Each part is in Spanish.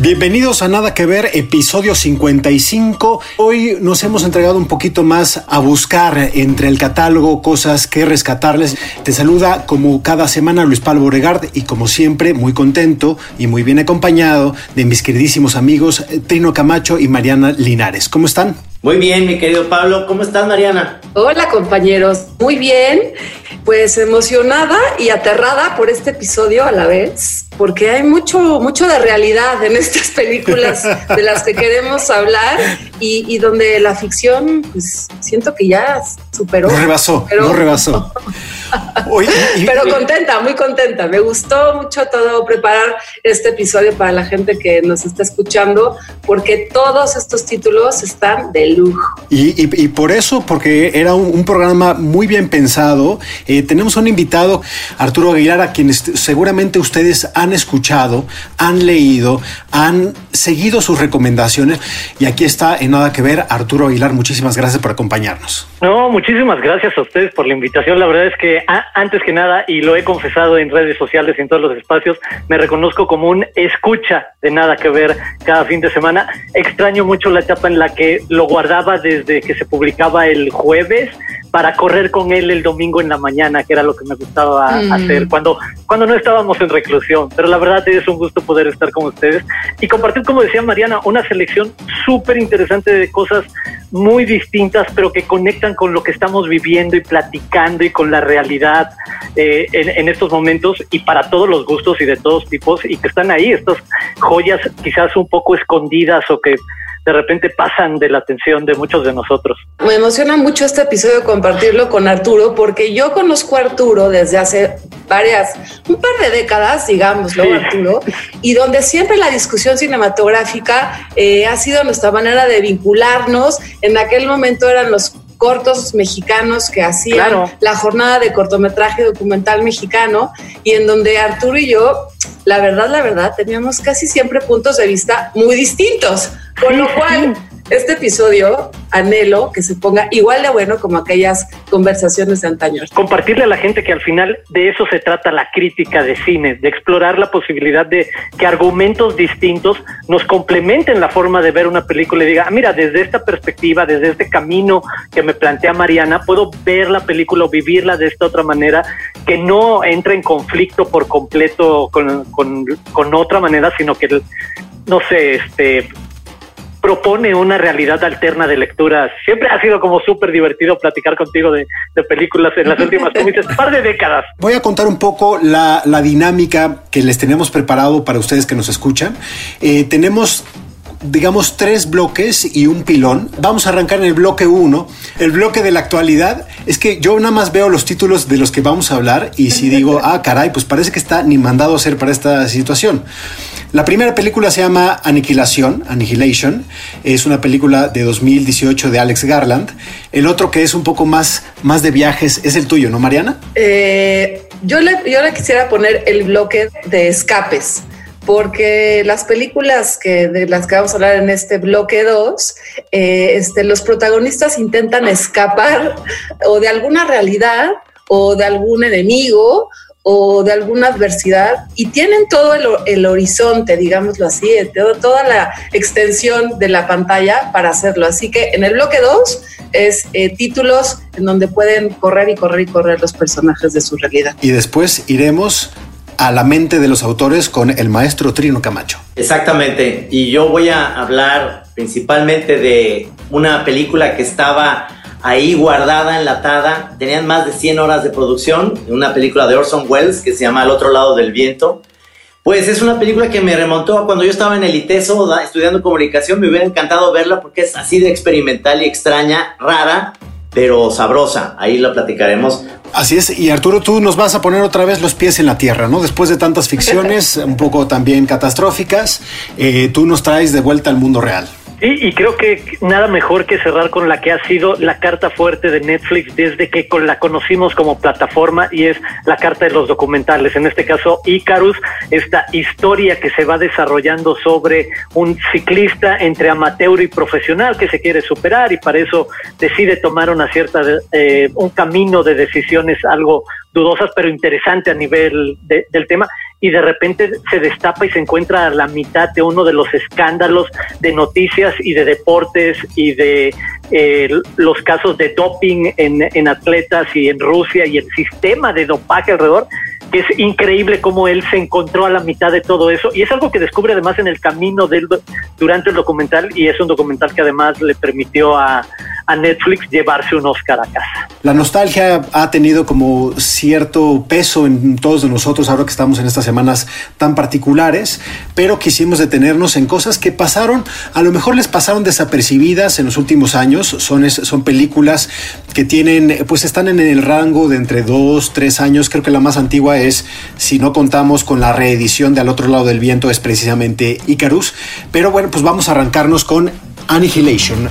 Bienvenidos a Nada que Ver, episodio 55. Hoy nos hemos entregado un poquito más a buscar entre el catálogo cosas que rescatarles. Te saluda como cada semana Luis Pablo Boregard y como siempre muy contento y muy bien acompañado de mis queridísimos amigos eh, Trino Camacho y Mariana Linares. ¿Cómo están? Muy bien, mi querido Pablo. ¿Cómo estás, Mariana? Hola compañeros, muy bien, pues emocionada y aterrada por este episodio a la vez, porque hay mucho, mucho de realidad en estas películas de las que queremos hablar y, y donde la ficción, pues siento que ya superó. No rebasó, superó. no rebasó. Oye, y- Pero contenta, muy contenta. Me gustó mucho todo preparar este episodio para la gente que nos está escuchando, porque todos estos títulos están de lujo. Y, y- y por eso, porque era un, un programa muy bien pensado, eh, tenemos un invitado, Arturo Aguilar, a quien est- seguramente ustedes han escuchado, han leído, han seguido sus recomendaciones. Y aquí está, en nada que ver, Arturo Aguilar. Muchísimas gracias por acompañarnos. No, muchísimas gracias a ustedes por la invitación. La verdad es que antes que nada, y lo he confesado en redes sociales y en todos los espacios, me reconozco como un escucha de nada que ver cada fin de semana. Extraño mucho la etapa en la que lo guardaba desde que se publicaba el jueves para correr con él el domingo en la mañana, que era lo que me gustaba Mm. hacer cuando, cuando no estábamos en reclusión. Pero la verdad es un gusto poder estar con ustedes y compartir, como decía Mariana, una selección súper interesante de cosas muy distintas, pero que conectan con lo que estamos viviendo y platicando y con la realidad eh, en, en estos momentos y para todos los gustos y de todos tipos y que están ahí, estas joyas quizás un poco escondidas o que de repente pasan de la atención de muchos de nosotros. Me emociona mucho este episodio compartirlo con Arturo, porque yo conozco a Arturo desde hace varias, un par de décadas, digámoslo, Sí. Arturo, y donde siempre la discusión cinematográfica eh, ha sido nuestra manera de vincularnos. En aquel momento eran los cortos mexicanos que hacían Claro. la jornada de cortometraje documental mexicano y en donde Arturo y yo, la verdad, la verdad, teníamos casi siempre puntos de vista muy distintos, con lo cual este episodio anhelo que se ponga igual de bueno como aquellas conversaciones de antaño. compartirle a la gente que al final de eso se trata la crítica de cine, de explorar la posibilidad de que argumentos distintos nos complementen la forma de ver una película y diga, ah, mira, desde esta perspectiva, desde este camino que me plantea Mariana, puedo ver la película o vivirla de esta otra manera, que no entra en conflicto por completo con, con, con otra manera, sino que, no sé, este propone una realidad alterna de lectura. Siempre ha sido como súper divertido platicar contigo de, películas en las últimas, dices, par de décadas. Voy a contar un poco la, la dinámica que les tenemos preparado para ustedes que nos escuchan. Eh, tenemos digamos tres bloques y un pilón. Vamos a arrancar en el bloque 1. El bloque de la actualidad es que yo nada más veo los títulos de los que vamos a hablar y si digo, ah, caray, pues parece que está ni mandado a hacer para esta situación. La primera película se llama Aniquilación, Annihilation. Es una película de 2018 de Alex Garland. El otro que es un poco más, más de viajes es el tuyo, ¿no, Mariana? Eh, yo, le, yo le quisiera poner el bloque de escapes. Porque las películas que, de las que vamos a hablar en este bloque 2, eh, este, los protagonistas intentan escapar o de alguna realidad o de algún enemigo o de alguna adversidad y tienen todo el, horizonte, digámoslo así, eh, toda la extensión de la pantalla para hacerlo. Así que en el bloque 2 es eh, títulos en donde pueden correr y correr y correr los personajes de su realidad. Y después iremos a la mente de los autores con el maestro Trino Camacho. Exactamente. Y yo voy a hablar principalmente de una película que estaba ahí guardada, enlatada. Tenían más de 100 horas de producción. Una película de Orson Welles que se llama Al otro lado del viento. Pues es una película que me remontó a cuando yo estaba en el ITESO estudiando comunicación. Me hubiera encantado verla porque es así de experimental y extraña, rara, pero sabrosa. Ahí lo platicaremos Así es, y Arturo, tú nos vas a poner otra vez los pies en la tierra, ¿no? Después de tantas ficciones, un poco también catastróficas, eh, tú nos traes de vuelta al mundo real. Y, y, creo que nada mejor que cerrar con la que ha sido la carta fuerte de Netflix desde que con la conocimos como plataforma y es la carta de los documentales. En este caso, Icarus, esta historia que se va desarrollando sobre un ciclista entre amateur y profesional que se quiere superar y para eso decide tomar una cierta, eh, un camino de decisiones algo dudosas pero interesante a nivel de, del tema y de repente se destapa y se encuentra a la mitad de uno de los escándalos de noticias y de deportes y de eh, los casos de doping en, en atletas y en Rusia y el sistema de dopaje alrededor que es increíble cómo él se encontró a la mitad de todo eso. Y es algo que descubre además en el camino del, durante el documental y es un documental que además le permitió a, a Netflix llevarse un Oscar a casa. La nostalgia ha tenido como cierto peso en todos de nosotros ahora que estamos en estas semanas tan particulares, pero quisimos detenernos en cosas que pasaron, a lo mejor les pasaron desapercibidas en los últimos años, son, son películas que tienen, pues están en el rango de entre dos, tres años, creo que la más antigua es, si no contamos con la reedición de Al otro lado del viento, es precisamente Icarus, pero bueno, pues vamos a arrancarnos con Annihilation.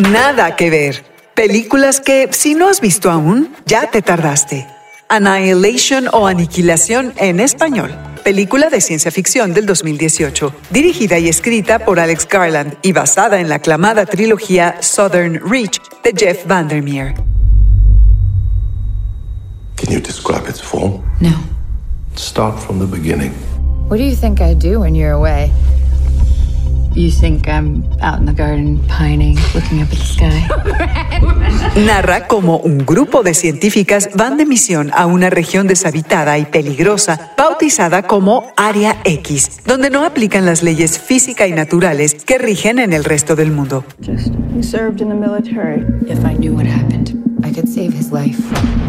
Nada que ver. Películas que, si no has visto aún, ya te tardaste. Annihilation o Aniquilación en español. Película de ciencia ficción del 2018, dirigida y escrita por Alex Garland y basada en la aclamada trilogía Southern Reach de Jeff Vandermeer. Can you describe its form? No. Start from the beginning. What do you think I do when you're away? You think I'm out in the garden pining, looking up at the sky? Narra cómo un grupo de científicas van de misión a una región deshabitada y peligrosa, bautizada como Área X, donde no aplican las leyes física y naturales que rigen en el resto del mundo. Just, he served in the military. If I knew what happened, I could save his life.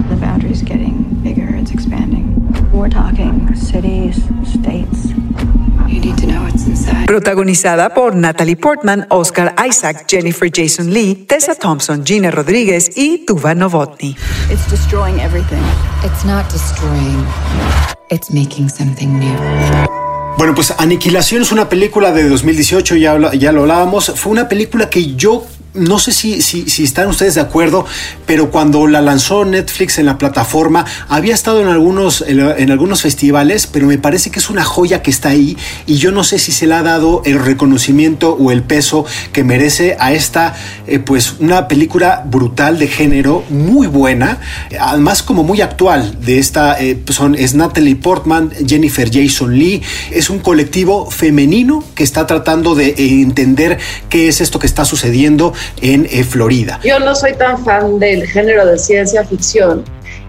The boundary's getting bigger, it's expanding. We're talking cities, states. You need to know what's inside. Protagonizada por Natalie Portman, Oscar Isaac, Jennifer Jason Lee, Tessa Thompson, Gina Rodríguez y Tuva Novotny. It's destroying everything. It's not destroying, it's making something new. Bueno, pues Aniquilación es una película de 2018, ya, ya lo hablábamos. Fue una película que yo no sé si, si, están ustedes de acuerdo, pero cuando la lanzó Netflix en la plataforma, había estado en algunos, en, en algunos festivales, pero me parece que es una joya que está ahí y yo no sé si se le ha dado el reconocimiento o el peso que merece a esta, eh, pues una película brutal de género, muy buena, además como muy actual de esta, eh, son, es Natalie Portman, Jennifer Jason Lee, es un colectivo femenino que está tratando de entender qué es esto que está sucediendo en eh, Florida. Yo no soy tan fan del género de ciencia ficción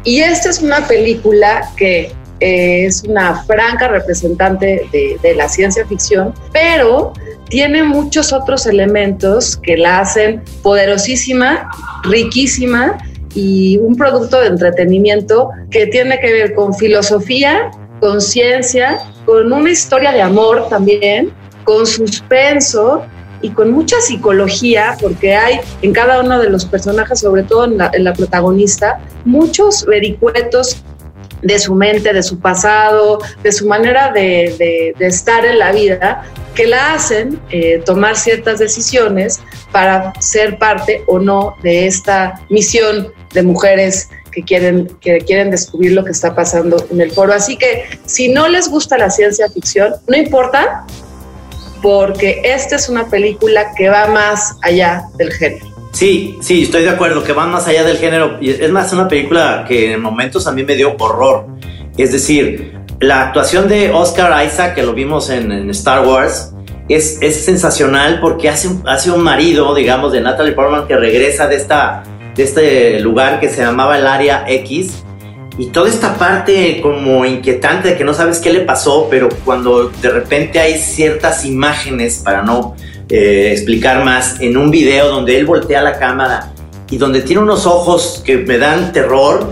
y esta es una película que eh, es una franca representante de, de la ciencia ficción, pero tiene muchos otros elementos que la hacen poderosísima, riquísima y un producto de entretenimiento que tiene que ver con filosofía, con ciencia, con una historia de amor también, con suspenso y con mucha psicología, porque hay en cada uno de los personajes, sobre todo en la, protagonista, muchos vericuetos de su mente, de su pasado, de su manera de, de, de estar en la vida, que la hacen eh, tomar ciertas decisiones para ser parte o no de esta misión de mujeres que quieren, que quieren descubrir lo que está pasando en el foro. Así que si no les gusta la ciencia ficción, no importa, porque esta es una película que va más allá del género. Sí, sí, estoy de acuerdo, que va más allá del género. Es más, una película que en momentos a mí me dio horror. Es decir, la actuación de Oscar Isaac, que lo vimos en, en Star Wars, es, es, sensacional porque hace, hace un marido, digamos, de Natalie Portman que regresa de, esta, de este lugar que se llamaba el Área X. Y toda esta parte como inquietante de que no sabes qué le pasó, pero cuando de repente hay ciertas imágenes, para no eh, explicar más, en un video donde él voltea la cámara y donde tiene unos ojos que me dan terror,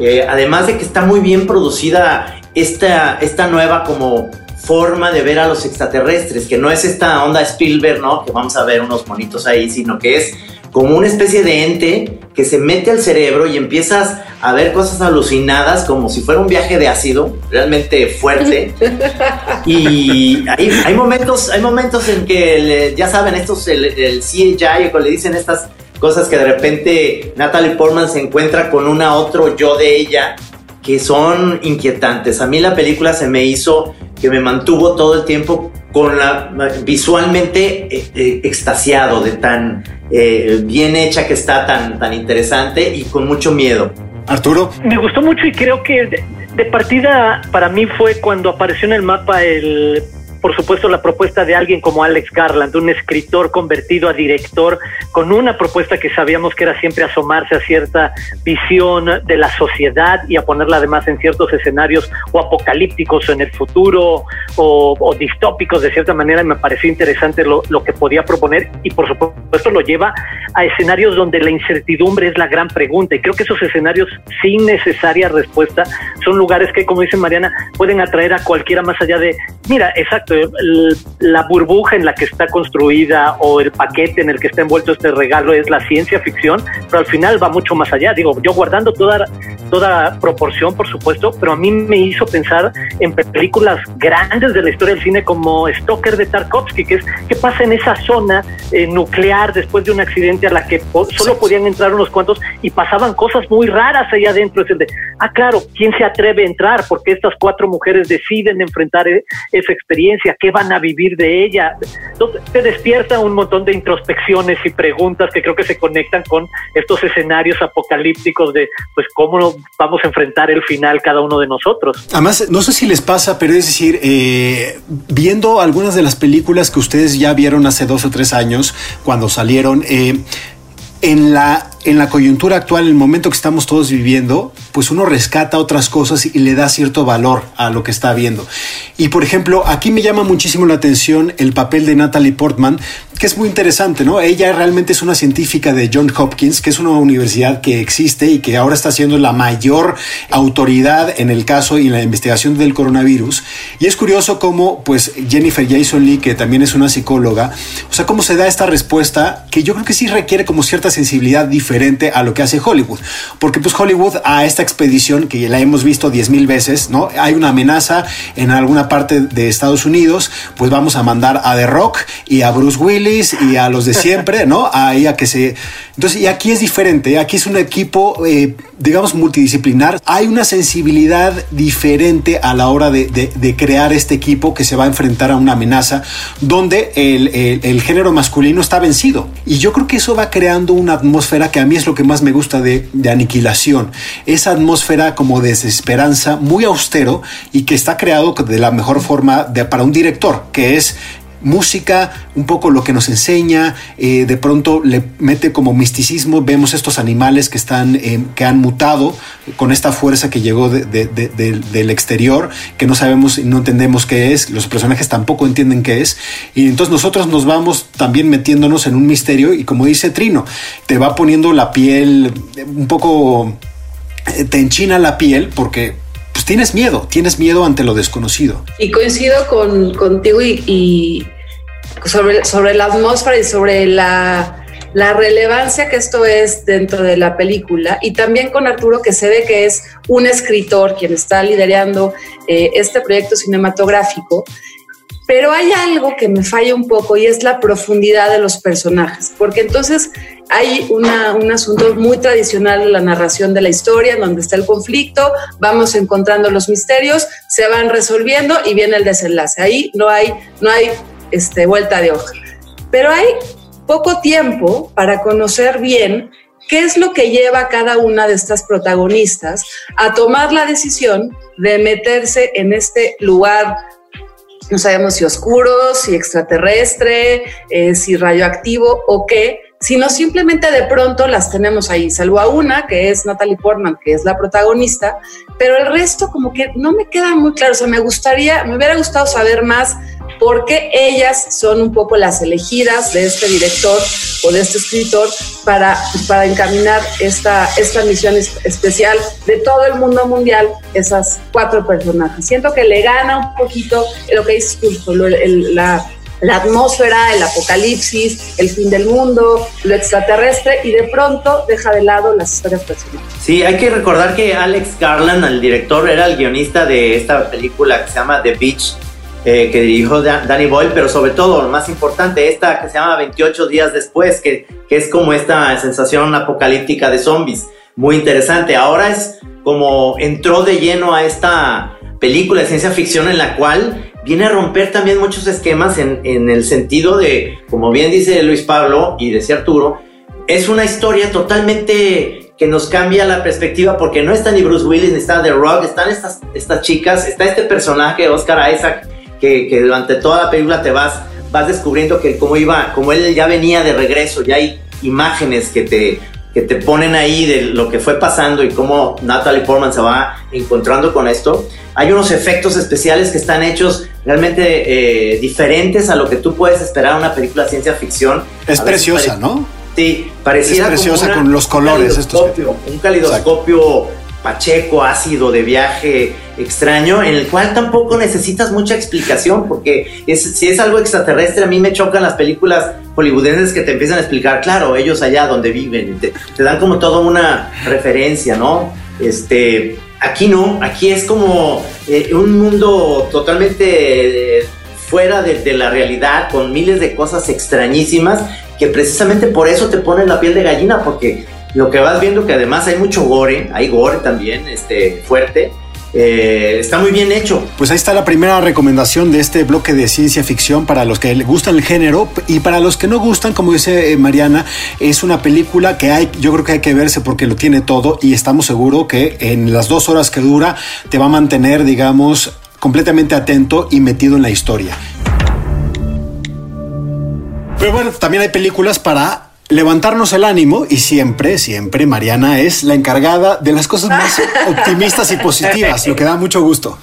eh, además de que está muy bien producida esta, esta nueva como forma de ver a los extraterrestres, que no es esta onda Spielberg, ¿no? Que vamos a ver unos monitos ahí, sino que es como una especie de ente que se mete al cerebro y empiezas a ver cosas alucinadas como si fuera un viaje de ácido, realmente fuerte. y hay, hay momentos, hay momentos en que, le- ya saben, estos, el, el CGI, o le dicen estas cosas que de repente Natalie Portman se encuentra con una otro yo de ella que son inquietantes. A mí la película se me hizo que me mantuvo todo el tiempo con la visualmente eh, eh, extasiado de tan eh, bien hecha que está, tan, tan interesante y con mucho miedo. Arturo. Me gustó mucho y creo que de, de partida para mí fue cuando apareció en el mapa el por supuesto la propuesta de alguien como Alex Garland, un escritor convertido a director con una propuesta que sabíamos que era siempre asomarse a cierta visión de la sociedad y a ponerla además en ciertos escenarios o apocalípticos en el futuro o, distópicos de cierta manera me pareció interesante lo, lo que podía proponer y por supuesto lo lleva a escenarios donde la incertidumbre es la gran pregunta. Y creo que esos escenarios sin necesaria respuesta son lugares que como dice Mariana pueden atraer a cualquiera más allá de mira exacto el- la burbuja en la que está construida o el paquete en el que está envuelto este regalo es la ciencia ficción pero al final va mucho más allá digo yo guardando toda toda proporción por supuesto pero a mí me hizo pensar en películas grandes de la historia del cine como Stoker de Tarkovsky que es qué pasa en esa zona eh, nuclear después de un accidente a la que po- solo podían entrar unos cuantos y pasaban cosas muy raras ahí adentro. Es el de, ah, claro, ¿quién se atreve a entrar? Porque estas cuatro mujeres deciden enfrentar e- esa experiencia, ¿qué van a vivir de ella? Entonces, te despierta un montón de introspecciones y preguntas que creo que se conectan con estos escenarios apocalípticos de, pues, cómo vamos a enfrentar el final cada uno de nosotros. Además, no sé si les pasa, pero es decir, eh, viendo algunas de las películas que ustedes ya vieron hace dos o tres años, cuando salieron, eh, en la, en la coyuntura actual, en el momento que estamos todos viviendo, pues uno rescata otras cosas y le da cierto valor a lo que está viendo. Y por ejemplo, aquí me llama muchísimo la atención el papel de Natalie Portman, que es muy interesante, ¿no? Ella realmente es una científica de John Hopkins, que es una universidad que existe y que ahora está siendo la mayor autoridad en el caso y en la investigación del coronavirus. Y es curioso cómo, pues, Jennifer Jason Lee, que también es una psicóloga, o sea, cómo se da esta respuesta que yo creo que sí requiere como cierta sensibilidad diferente a lo que hace Hollywood. Porque pues Hollywood a esta expedición, que la hemos visto diez mil veces, ¿no? Hay una amenaza en alguna parte de Estados Unidos, pues vamos a mandar a The Rock y a Bruce Willis y a los de siempre, ¿no? Ahí a que se... Entonces, y aquí es diferente, aquí es un equipo, eh, digamos, multidisciplinar. Hay una sensibilidad diferente a la hora de, de- crear este equipo que se va a enfrentar a una amenaza donde el, el- el género masculino está vencido. Y yo creo que eso va creando una atmósfera que a mí es lo que más me gusta de, de aniquilación. Esa atmósfera como de desesperanza, muy austero y que está creado de la mejor forma para un director, que es música, un poco lo que nos enseña, eh, de pronto le mete como misticismo, vemos estos animales que están, eh, que han mutado con esta fuerza que llegó de- de- de- de- del exterior, que no sabemos y no entendemos qué es, los personajes tampoco entienden qué es, y entonces nosotros nos vamos también metiéndonos en un misterio y como dice Trino, te va poniendo la piel eh, un poco, te enchina la piel porque... Pues tienes miedo, tienes miedo ante lo desconocido. Y coincido con, contigo y sobre, sobre la atmósfera y sobre la, la relevancia que esto es dentro de la película. Y también con Arturo, que se ve que es un escritor quien está liderando eh, este proyecto cinematográfico. Pero hay algo que me falla un poco y es la profundidad de los personajes, porque entonces hay un asunto muy tradicional de la narración de la historia, donde está el conflicto, vamos encontrando los misterios, se van resolviendo y viene el desenlace. Ahí no hay, no hay este, vuelta de hoja. Pero hay poco tiempo para conocer bien qué es lo que lleva a cada una de estas protagonistas a tomar la decisión de meterse en este lugar no sabemos si oscuro, si extraterrestre, eh, si radioactivo o qué, sino simplemente de pronto las tenemos ahí, salvo a una que es Natalie Portman, que es la protagonista, pero el resto como que no me queda muy claro, o sea, me gustaría, me hubiera gustado saber más por qué ellas son un poco las elegidas de este director o de este escritor para, para encaminar esta, esta misión es- especial de todo el mundo mundial, esas cuatro personajes. Siento que le gana un poquito lo que dices tú, la, la atmósfera, el apocalipsis, el fin del mundo, lo extraterrestre y de pronto deja de lado las historias personales. Sí, hay que recordar que Alex Garland, el director, era el guionista de esta película que se llama The Beach, eh, que dirigió Dan- Danny Boyle, pero sobre todo, lo más importante, esta que se llama 28 días después, que, que es como esta sensación apocalíptica de zombies. Muy interesante. Ahora es como entró de lleno a esta película de ciencia ficción en la cual viene a romper también muchos esquemas en, en el sentido de, como bien dice Luis Pablo y decía Arturo, es una historia totalmente que nos cambia la perspectiva porque no está ni Bruce Willis ni está The Rock, están estas, estas chicas, está este personaje Oscar Isaac que, que durante toda la película te vas, vas descubriendo que como iba, como él ya venía de regreso, ya hay imágenes que te, que te ponen ahí de lo que fue pasando y cómo Natalie Portman se va encontrando con esto. Hay unos efectos especiales que están hechos realmente eh, diferentes a lo que tú puedes esperar en una película de ciencia ficción. Es A preciosa, ¿no? Sí, pareciera Es preciosa como una- con los colores un estos que- calidoscopio, un calidoscopio pacheco, ácido, de viaje extraño, en el cual tampoco necesitas mucha explicación, porque es, si es algo extraterrestre, a mí me chocan las películas hollywoodenses que te empiezan a explicar, claro, ellos allá donde viven, te, dan como toda una referencia, ¿no? Este, aquí no, aquí es como eh, un mundo totalmente eh, fuera de, de la realidad, con miles de cosas extrañísimas, que precisamente por eso te ponen la piel de gallina, porque lo que vas viendo que además hay mucho gore, hay gore también, este, fuerte, eh, está muy bien hecho. Pues ahí está la primera recomendación de este bloque de ciencia ficción para los que le gustan el género y para los que no gustan, como dice eh, Mariana, es una película que hay, yo creo que hay que verse porque lo tiene todo y estamos seguros que en las dos horas que dura te va a mantener, digamos, completamente atento y metido en la historia. Pero bueno, también hay películas para levantarnos el ánimo y siempre, siempre Mariana es la encargada de las cosas más optimistas y positivas, lo que da mucho gusto.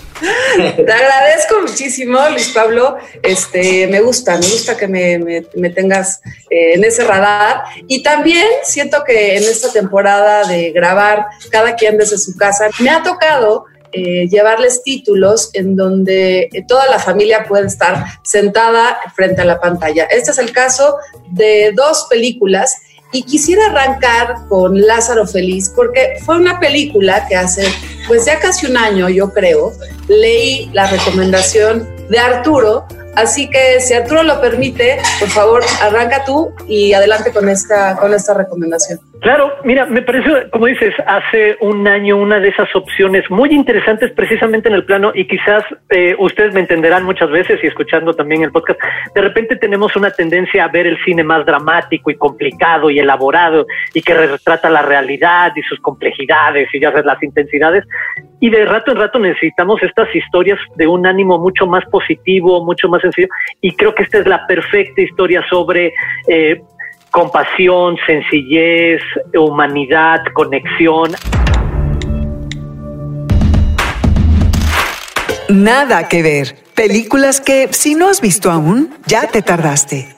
Te agradezco muchísimo, Luis Pablo. Este, me gusta, me gusta que me, me- me tengas eh, en ese radar. Y también siento que en esta temporada de grabar cada quien desde su casa, me ha tocado eh, llevarles títulos en donde toda la familia puede estar sentada frente a la pantalla. Este es el caso de dos películas y quisiera arrancar con Lázaro Feliz porque fue una película que hace pues ya casi un año, yo creo, leí la recomendación de Arturo, así que si Arturo lo permite, por favor, arranca tú y adelante con esta con esta recomendación. Claro, mira, me parece, como dices, hace un año una de esas opciones muy interesantes precisamente en el plano y quizás eh, ustedes me entenderán muchas veces y escuchando también el podcast, de repente tenemos una tendencia a ver el cine más dramático y complicado y elaborado y que retrata la realidad y sus complejidades y ya sabes, las intensidades y de rato en rato necesitamos estas historias de un ánimo mucho más positivo, mucho más sencillo y creo que esta es la perfecta historia sobre... Eh, compasión, sencillez, humanidad, conexión. Nada que ver. Películas que, si no has visto aún, ya te tardaste.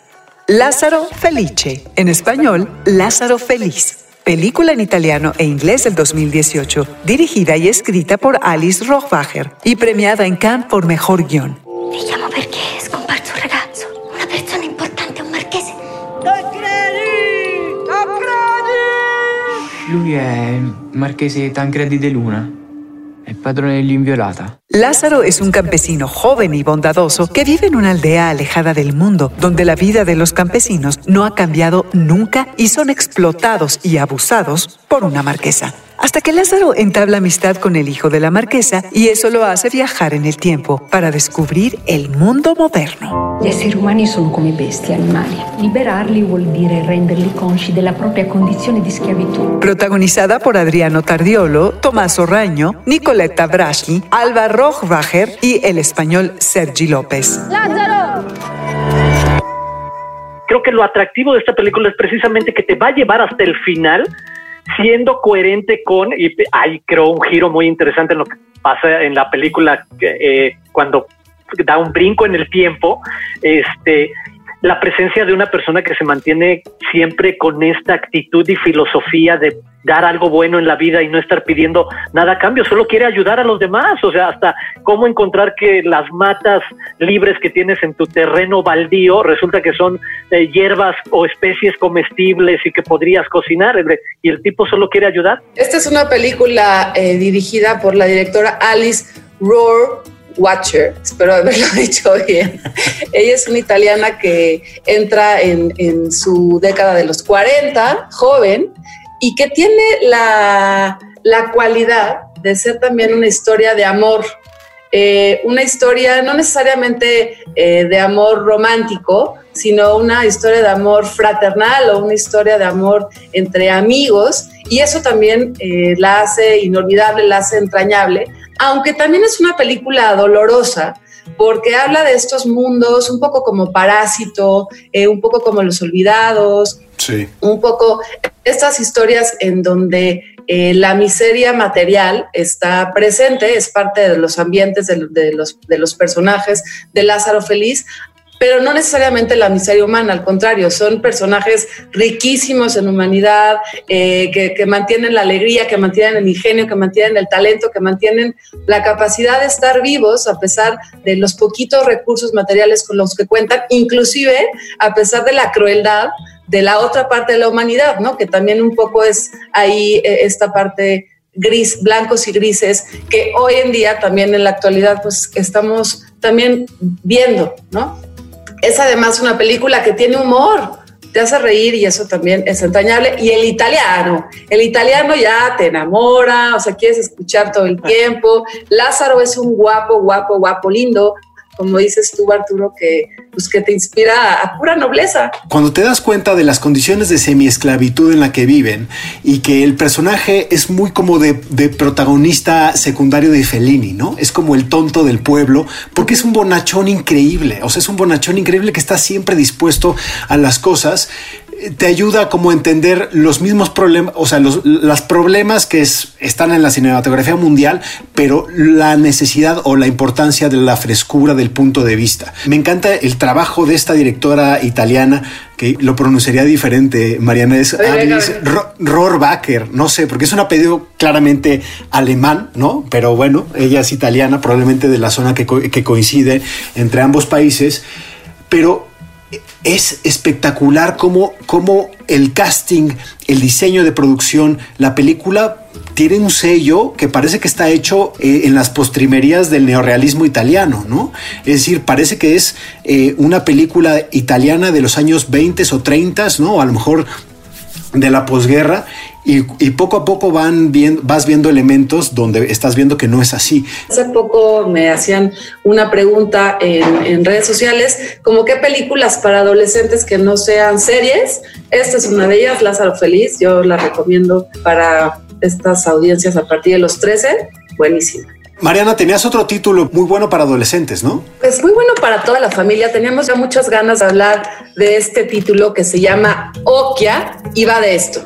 Lázaro Felice, en español, Lázaro Feliz. Película en italiano e inglés del 2018, dirigida y escrita por Alice Rohbacher y premiada en Cannes por Mejor Guión. Mi chiamo perché è scomparso Lázaro es un campesino joven y bondadoso que vive en una aldea alejada del mundo, donde la vida de los campesinos no ha cambiado nunca y son explotados y abusados por una marquesa. Hasta que Lázaro entabla amistad con el hijo de la marquesa y eso lo hace viajar en el tiempo para descubrir el mundo moderno. Gli esseri umani sono come bestie, animali. Liberarli vuol dire renderli consci della propria condizione di schiavitù. Protagonizada por Adriano Tardiolo, Tomás Orraño, Nicoletta Braschi, Alba Rohracher y el español Sergi López. ¡Lázaro! Creo que lo atractivo de esta película es precisamente que te va a llevar hasta el final siendo coherente con, y hay creo un giro muy interesante en lo que pasa en la película eh, cuando da un brinco en el tiempo, este, la presencia de una persona que se mantiene siempre con esta actitud y filosofía de dar algo bueno en la vida y no estar pidiendo nada a cambio, solo quiere ayudar a los demás, o sea, hasta cómo encontrar que las matas libres que tienes en tu terreno baldío resulta que son eh, hierbas o especies comestibles y que podrías cocinar, y el tipo solo quiere ayudar. Esta es una película eh, dirigida por la directora Alice Rohr Watcher, espero haberlo dicho bien. Ella es una italiana que entra en, en, su década de los 40, joven, y que tiene la, la cualidad de ser también una historia de amor. Eh, una historia no necesariamente eh, de amor romántico, sino una historia de amor fraternal o una historia de amor entre amigos. Y eso también eh, la hace inolvidable, la hace entrañable, aunque también es una película dolorosa, porque habla de estos mundos un poco como Parásito, eh, un poco como Los Olvidados, un poco estas historias en donde eh, la miseria material está presente, es parte de los ambientes de, los, de los personajes de Lázaro Feliz, pero no necesariamente la miseria humana, al contrario, son personajes riquísimos en humanidad, eh, que, mantienen la alegría, que mantienen el ingenio, que mantienen el talento, que mantienen la capacidad de estar vivos a pesar de los poquitos recursos materiales con los que cuentan, inclusive a pesar de la crueldad de la otra parte de la humanidad, ¿no? Que también un poco es ahí eh, esta parte gris, blancos y grises, que hoy en día también en la actualidad pues estamos también viendo, ¿no? Es además una película que tiene humor, te hace reír y eso también es entrañable. Y el italiano, el italiano ya te enamora, o sea, quieres escuchar todo el tiempo. Lázaro es un guapo, guapo, guapo, lindo, como dices tú, Arturo, que, pues, que te inspira a pura nobleza. Cuando te das cuenta de las condiciones de semiesclavitud en la que viven y que el personaje es muy como de, de, protagonista secundario de Fellini, ¿no? Es como el tonto del pueblo, porque es un bonachón increíble, o sea, es un bonachón increíble que está siempre dispuesto a las cosas, te ayuda como a entender los mismos problemas, o sea, los problemas que están en la cinematografía mundial, pero la necesidad o la importancia de la frescura del punto de vista. Me encanta el trabajo de esta directora italiana que lo pronunciaría diferente, Mariana, es Alice Rohrbacher, no sé, porque es un apellido claramente alemán, ¿no? Pero bueno, ella es italiana, probablemente de la zona que, que coincide entre ambos países, pero es espectacular cómo, el casting, el diseño de producción, la película tiene un sello que parece que está hecho eh, en las postrimerías del neorealismo italiano, ¿no? Es decir, parece que es eh, una película italiana de los años 20 o 30, ¿no? A lo mejor de la posguerra y, poco a poco van viendo, vas viendo elementos donde estás viendo que no es así. Hace poco me hacían una pregunta en, redes sociales, como qué películas para adolescentes que no sean series. Esta es una de ellas, Lázaro Feliz. Yo la recomiendo para estas audiencias a partir de los 13. Buenísima. Mariana, tenías otro título muy bueno para adolescentes, ¿no? Pues muy bueno para toda la familia. Teníamos ya muchas ganas de hablar de este título que se llama Okia y va de esto.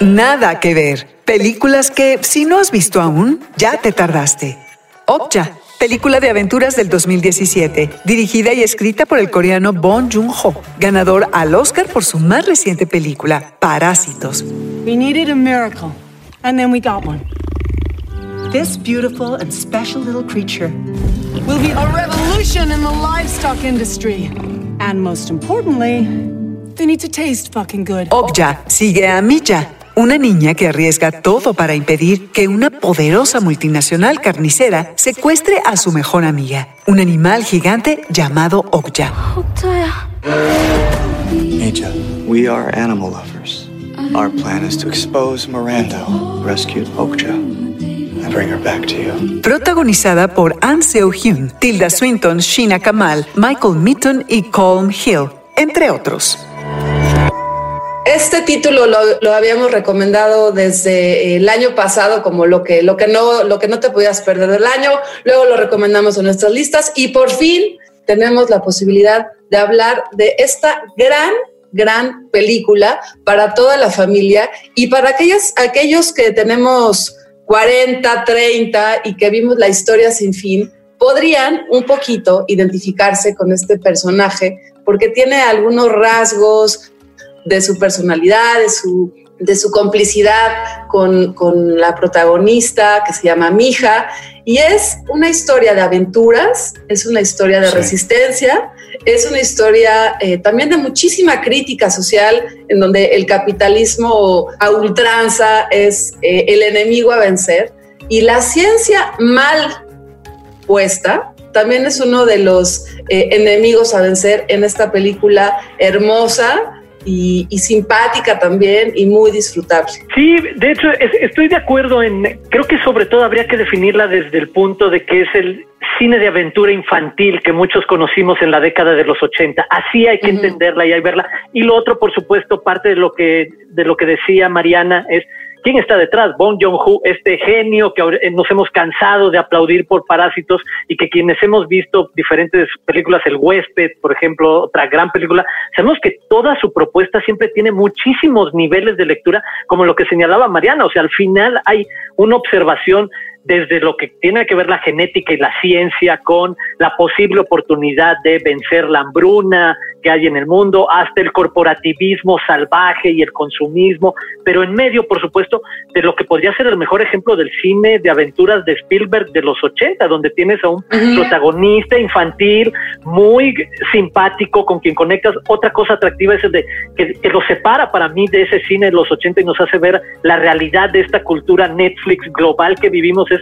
Nada que ver. Películas que, si no has visto aún, ya te tardaste. Okja, película de aventuras del 2017, dirigida y escrita por el coreano Bong Joon-ho, ganador al Oscar por su más reciente película, Parásitos. We needed a miracle, and then we got one. This beautiful and special little creature will be a revolution in the livestock industry. And most importantly, they need to taste fucking good. Okja sigue a Milla, una niña que arriesga todo para impedir que una poderosa multinacional carnicera secuestre a su mejor amiga, un animal gigante llamado Okja. We are animal lovers. Our plan is to expose Miranda, rescue Okja, and bring her back to you. Protagonizada por Ann Seo-hyun, Tilda Swinton, Sheena Kamal, Michael Mitton y Colm Hill, entre otros. Este título lo, habíamos recomendado desde el año pasado como lo que, lo, que no, lo que no te podías perder del año. Luego lo recomendamos en nuestras listas y por fin tenemos la posibilidad de hablar de esta gran, gran película para toda la familia y para aquellos, aquellos que tenemos 40, 30 y que vimos la historia sin fin podrían un poquito identificarse con este personaje porque tiene algunos rasgos de su personalidad, de su, de su complicidad con, con la protagonista que se llama Mija. Y es una historia de aventuras, es una historia de Sí. resistencia, es una historia eh, también de muchísima crítica social, en donde el capitalismo a ultranza es eh, el enemigo a vencer. Y la ciencia mal puesta también es uno de los eh, enemigos a vencer en esta película hermosa y, y simpática también y muy disfrutable. Sí, de hecho es- estoy de acuerdo en, creo que sobre todo habría que definirla desde el punto de que es el cine de aventura infantil que muchos conocimos en la década de los 80. Así hay que entenderla y hay que verla. Y lo otro, por supuesto, parte de lo que de lo que decía Mariana es quién está detrás. Bong Joon-ho, este genio que eh, nos hemos cansado de aplaudir por Parásitos y que quienes hemos visto diferentes películas, El huésped, por ejemplo, otra gran película, sabemos que toda su propuesta siempre tiene muchísimos niveles de lectura, como lo que señalaba Mariana. O sea, al final hay una observación desde lo que tiene que ver la genética y la ciencia con la posible oportunidad de vencer la hambruna que hay en el mundo, hasta el corporativismo salvaje y el consumismo, pero en medio, por supuesto, de lo que podría ser el mejor ejemplo del cine de aventuras de Spielberg de los 80, donde tienes a un protagonista infantil muy simpático con quien conectas. Otra cosa atractiva es el de que, que lo separa para mí de ese cine de los 80 y nos hace ver la realidad de esta cultura Netflix global que vivimos es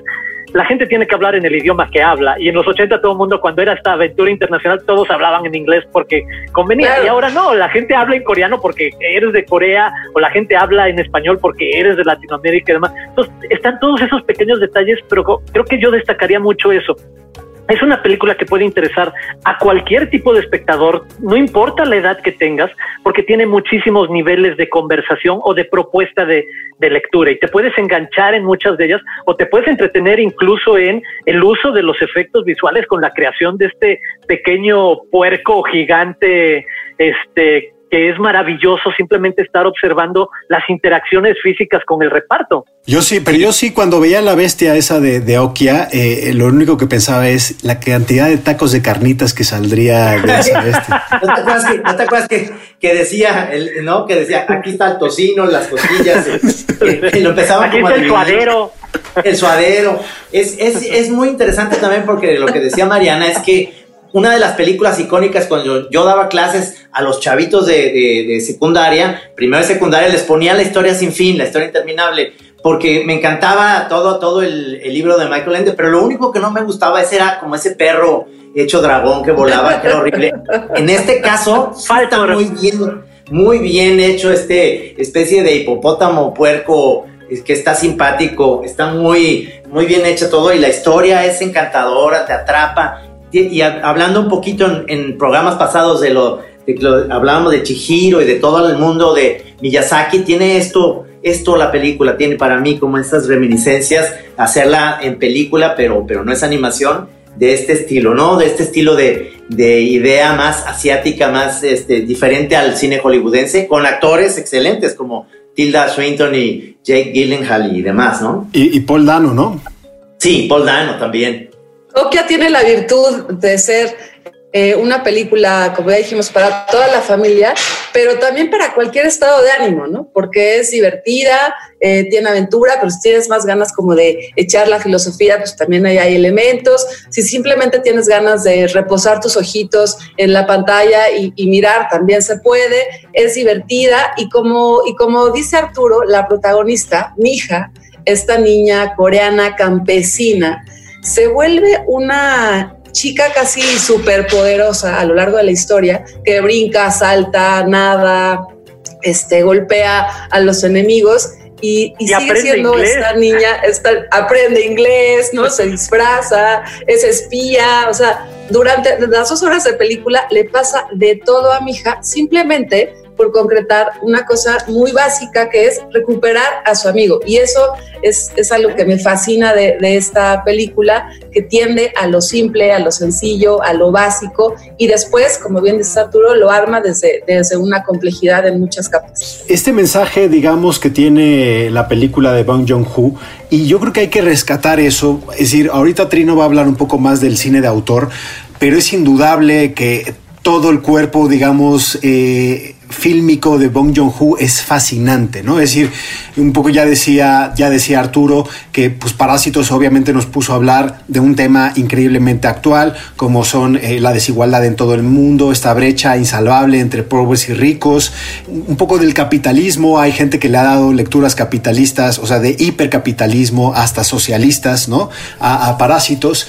la gente tiene que hablar en el idioma que habla y en los 80 todo el mundo cuando era esta aventura internacional todos hablaban en inglés porque convenía Claro. y ahora no, la gente habla en coreano porque eres de Corea o la gente habla en español porque eres de Latinoamérica y demás. Entonces están todos esos pequeños detalles, pero creo que yo destacaría mucho eso. Es una película que puede interesar a cualquier tipo de espectador, no importa la edad que tengas, porque tiene muchísimos niveles de conversación o de propuesta de, de lectura y te puedes enganchar en muchas de ellas o te puedes entretener incluso en el uso de los efectos visuales con la creación de este pequeño puerco gigante, este que es maravilloso simplemente estar observando las interacciones físicas con el reparto. Yo sí, pero yo sí cuando veía la bestia esa de, de Okia, eh, lo único que pensaba es la cantidad de tacos de carnitas que saldría de esa bestia. ¿No te acuerdas que, no te acuerdas que, que decía, el, no? Que decía, aquí está el tocino, las costillas, eh, y lo empezaba Aquí como está a el suadero. El suadero. Es, es, es muy interesante también porque lo que decía Mariana es que una de las películas icónicas cuando yo daba clases a los chavitos de, de- de secundaria, primero de secundaria, les ponía la historia sin fin, la historia interminable, porque me encantaba todo, todo el, el libro de Michael Ende, pero lo único que no me gustaba ese era como ese perro hecho dragón que volaba, que era horrible. En este caso, falta muy bien, muy bien hecho este especie de hipopótamo puerco que está simpático, está muy, muy bien hecho todo y la historia es encantadora, te atrapa. Y, a- hablando un poquito en, en programas pasados de lo, de lo- hablábamos de Chihiro y de todo el mundo de Miyazaki, tiene esto, esto la película, tiene para mí como estas reminiscencias, hacerla en película, pero, pero no es animación, de este estilo, ¿no? De este estilo de, de idea más asiática, más este, diferente al cine hollywoodense, con actores excelentes como Tilda Swinton y Jake Gyllenhaal y demás, ¿no? Y, y Paul Dano, ¿no? Sí, Paul Dano también. Okia tiene la virtud de ser eh, una película, como ya dijimos, para toda la familia, pero también para cualquier estado de ánimo, ¿no? Porque es divertida, eh, tiene aventura, pero si tienes más ganas como de echar la filosofía, pues también ahí hay elementos. Si simplemente tienes ganas de reposar tus ojitos en la pantalla y, mirar, también se puede. Es divertida y como, y como dice Arturo, la protagonista, Mija, esta niña coreana campesina, se vuelve una chica casi superpoderosa a lo largo de la historia, que brinca, salta, nada, este, golpea a los enemigos y, y Y sigue siendo inglés. esta niña, esta- aprende inglés, ¿no? Se disfraza, es espía, o sea, durante las dos horas de película le pasa de todo a mi hija simplemente por concretar una cosa muy básica que es recuperar a su amigo. Y eso es, es algo que me fascina de, de, esta película, que tiende a lo simple, a lo sencillo, a lo básico, y después, como bien dice Arturo, lo arma desde, desde una complejidad en muchas capas. Este mensaje, digamos, que tiene la película de Bong Joon-ho, y yo creo que hay que rescatar eso, es decir, ahorita Trino va a hablar un poco más del cine de autor, pero es indudable que todo el cuerpo, digamos, eh, fílmico de Bong Joon-ho es fascinante, ¿no? Es decir, un poco ya decía, ya decía Arturo que pues Parásitos obviamente nos puso a hablar de un tema increíblemente actual, como son eh, la desigualdad en todo el mundo, esta brecha insalvable entre pobres y ricos, un poco del capitalismo, hay gente que le ha dado lecturas capitalistas, o sea, de hipercapitalismo hasta socialistas, ¿no? A, a Parásitos.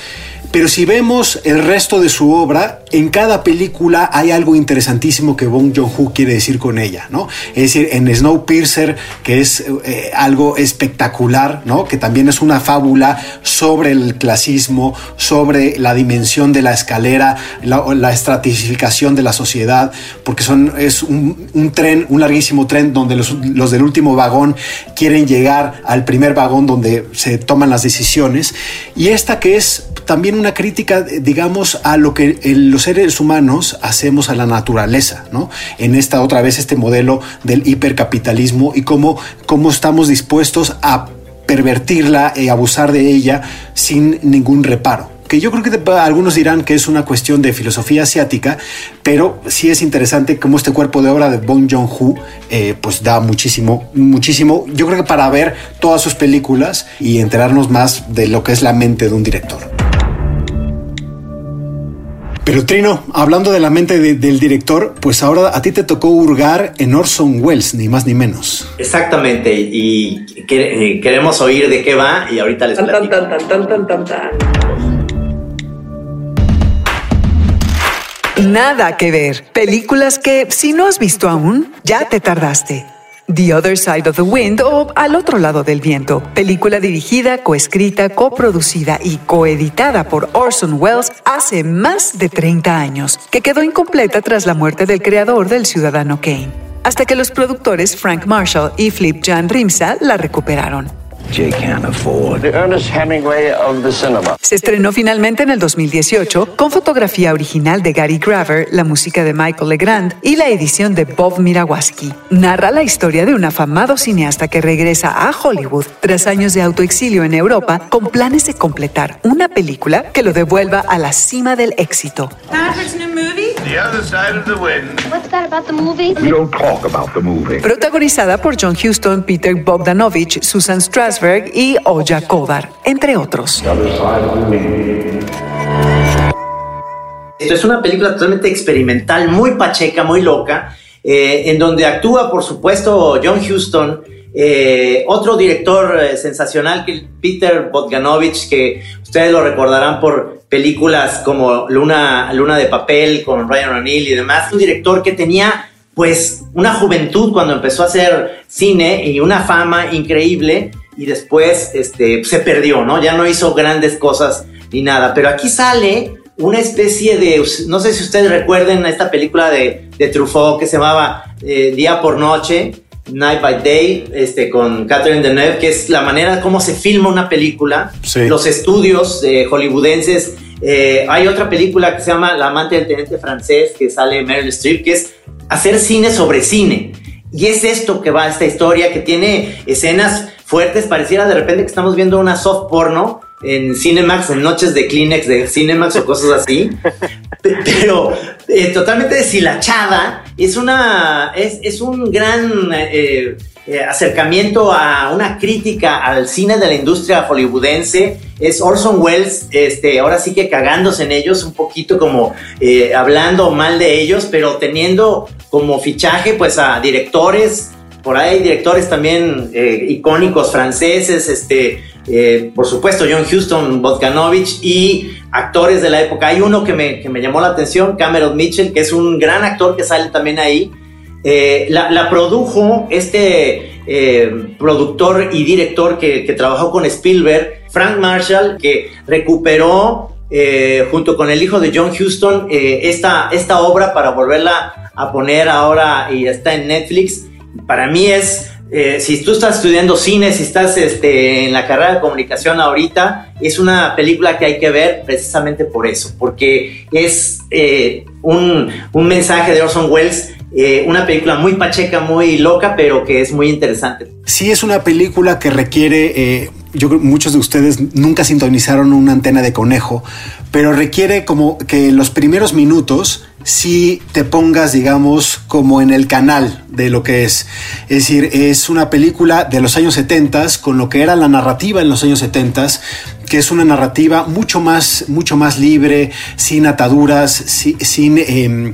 Pero si vemos el resto de su obra, en cada película hay algo interesantísimo que Bong Joon-ho quiere decir con ella, ¿no? Es decir, en Snowpiercer, que es eh, algo espectacular, ¿no? Que también es una fábula sobre el clasismo, sobre la dimensión de la escalera, la, estratificación de la sociedad, porque son, es un, tren, un larguísimo tren donde los, los del último vagón quieren llegar al primer vagón donde se toman las decisiones. Y esta que es también una crítica, digamos, a lo que los seres humanos hacemos a la naturaleza, ¿no? En esta otra vez este modelo del hipercapitalismo y cómo, cómo estamos dispuestos a pervertirla y abusar de ella sin ningún reparo que yo creo que algunos dirán que es una cuestión de filosofía asiática, pero sí es interesante cómo este cuerpo de obra de Bong Joon-ho eh, pues da muchísimo, muchísimo, yo creo que para ver todas sus películas y enterarnos más de lo que es la mente de un director. Pero Trino, hablando de la mente de, del director, pues ahora a ti te tocó hurgar en Orson Welles, ni más ni menos. Exactamente, y que, eh, queremos oír de qué va y ahorita les Tan, tan, platico. tan, tan, tan, tan, tan. Nada que ver. Películas que, si no has visto aún, ya te tardaste. The Other Side of the Wind o Al otro lado del viento. Película dirigida, coescrita, coproducida y coeditada por Orson Welles hace más de 30 años, que quedó incompleta tras la muerte del creador del Ciudadano Kane. Hasta que los productores Frank Marshall y Flip Jan Rimsa la recuperaron. Jay can't afford. The Ernest Hemingway of the cinema. Se estrenó finalmente en el 2018 con fotografía original de Gary Graver, la música de Michael Legrand y la edición de Bob Mirawaski. Narra la historia de un afamado cineasta que regresa a Hollywood tras años de autoexilio en Europa con planes de completar una película que lo devuelva a la cima del éxito. The other side of the wind. What's that about the movie? We don't talk about the movie. Protagonizada por John Huston, Peter Bogdanovich, Susan Strasberg y Oja Kodar, entre otros. Esto es una película totalmente experimental, muy pacheca, muy loca, eh, en donde actúa, por supuesto, John Huston, eh, otro director eh, sensacional, que Peter Bogdanovich, que ustedes lo recordarán por películas como Luna, Luna de Papel con Ryan O'Neill y demás. Un director que tenía, pues, una juventud cuando empezó a hacer cine y una fama increíble y después este, se perdió, ¿no? Ya no hizo grandes cosas ni nada. Pero aquí sale una especie de, no sé si ustedes recuerden esta película de, de Truffaut que se llamaba eh, Día por Noche, Night by Day, este, con Catherine Deneuve, que es la manera como se filma una película, Sí. los estudios eh, hollywoodenses. Eh, hay otra película que se llama La amante del teniente francés, que sale Meryl Streep, que es hacer cine sobre cine. Y es esto que va esta historia, que tiene escenas fuertes, pareciera de repente que estamos viendo una soft porno en Cinemax, en noches de Kleenex de Cinemax o cosas así. Pe- Pero eh, totalmente deshilachada, es una, es, es un gran eh, eh, acercamiento a una crítica al cine de la industria hollywoodense. Es Orson Welles, este, ahora sí que cagándose en ellos, un poquito como eh, hablando mal de ellos, pero teniendo como fichaje pues a directores, por ahí directores también eh, icónicos franceses, este, eh, por supuesto John Huston, Bogdanovich y actores de la época. Hay uno que me, que me llamó la atención, Cameron Mitchell, que es un gran actor que sale también ahí. Eh, la, produjo este productor y director que, trabajó con Spielberg, Frank Marshall, que recuperó junto con el hijo de John Huston, esta, esta obra para volverla a poner ahora y está en Netflix. Para mí es, eh, si tú estás estudiando cine, si estás este, en la carrera de comunicación ahorita, es una película que hay que ver precisamente por eso, porque es un, un mensaje de Orson Welles eh, una película muy pacheca, muy loca, pero que es muy interesante. Sí, es una película que requiere, eh, yo creo muchos de ustedes nunca sintonizaron una antena de conejo, pero requiere como que los primeros minutos si te pongas, digamos, como en el canal de lo que es. Es decir, es una película de los años 70 con lo que era la narrativa en los años 70 que es una narrativa mucho más, mucho más libre, sin ataduras, sin... Em,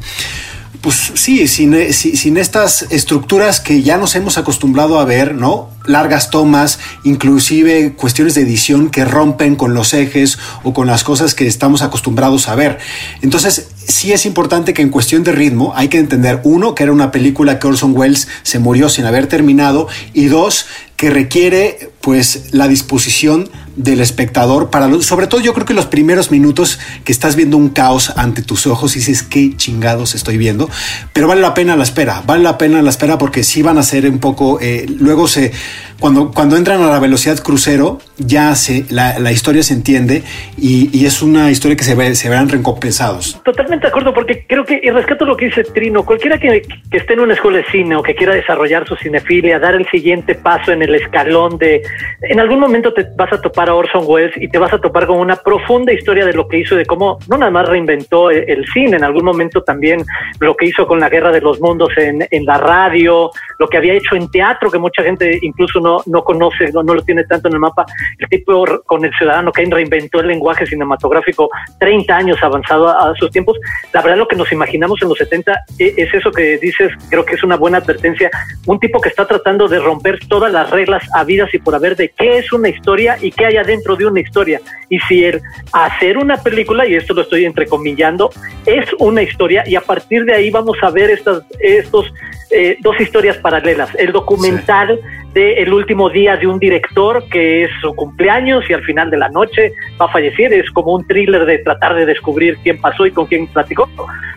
pues sí, sin, sin, estas estructuras que ya nos hemos acostumbrado a ver, ¿no? Largas tomas, inclusive cuestiones de edición que rompen con los ejes o con las cosas que estamos acostumbrados a ver. Entonces, sí es importante que en cuestión de ritmo hay que entender, uno, que era una película que Orson Welles se murió sin haber terminado, y dos, que requiere pues la disposición del espectador para sobre todo yo creo que los primeros minutos que estás viendo un caos ante tus ojos y dices qué chingados estoy viendo pero vale la pena la espera vale la pena la espera porque sí van a ser un poco eh, luego se cuando, cuando entran a la velocidad crucero, ya se, la, la historia se entiende y, y, es una historia que se, ve, se verán recompensados. Totalmente de acuerdo, porque creo que, y rescato lo que dice Trino, cualquiera que, que, esté en una escuela de cine o que quiera desarrollar su cinefilia, dar el siguiente paso en el escalón de, en algún momento te vas a topar a Orson Welles y te vas a topar con una profunda historia de lo que hizo, de cómo no nada más reinventó el, el cine, en algún momento también lo que hizo con la Guerra de los Mundos en, en la radio, lo que había hecho en teatro, que mucha gente incluso no, no conoce, no, no lo tiene tanto en el mapa, el tipo con el ciudadano Kane reinventó el lenguaje cinematográfico 30 años avanzado a, sus tiempos. La verdad lo que nos imaginamos en los 70 e, es eso que dices, creo que es una buena advertencia, un tipo que está tratando de romper todas las reglas habidas y por haber de qué es una historia y qué hay adentro de una historia. Y si el hacer una película, y esto lo estoy entrecomillando, es una historia y a partir de ahí vamos a ver estas, estos eh, dos historias paralelas. El documental de El último día de un director que es su cumpleaños y al final de la noche va a fallecer. Es como un thriller de tratar de descubrir quién pasó y con quién platicó.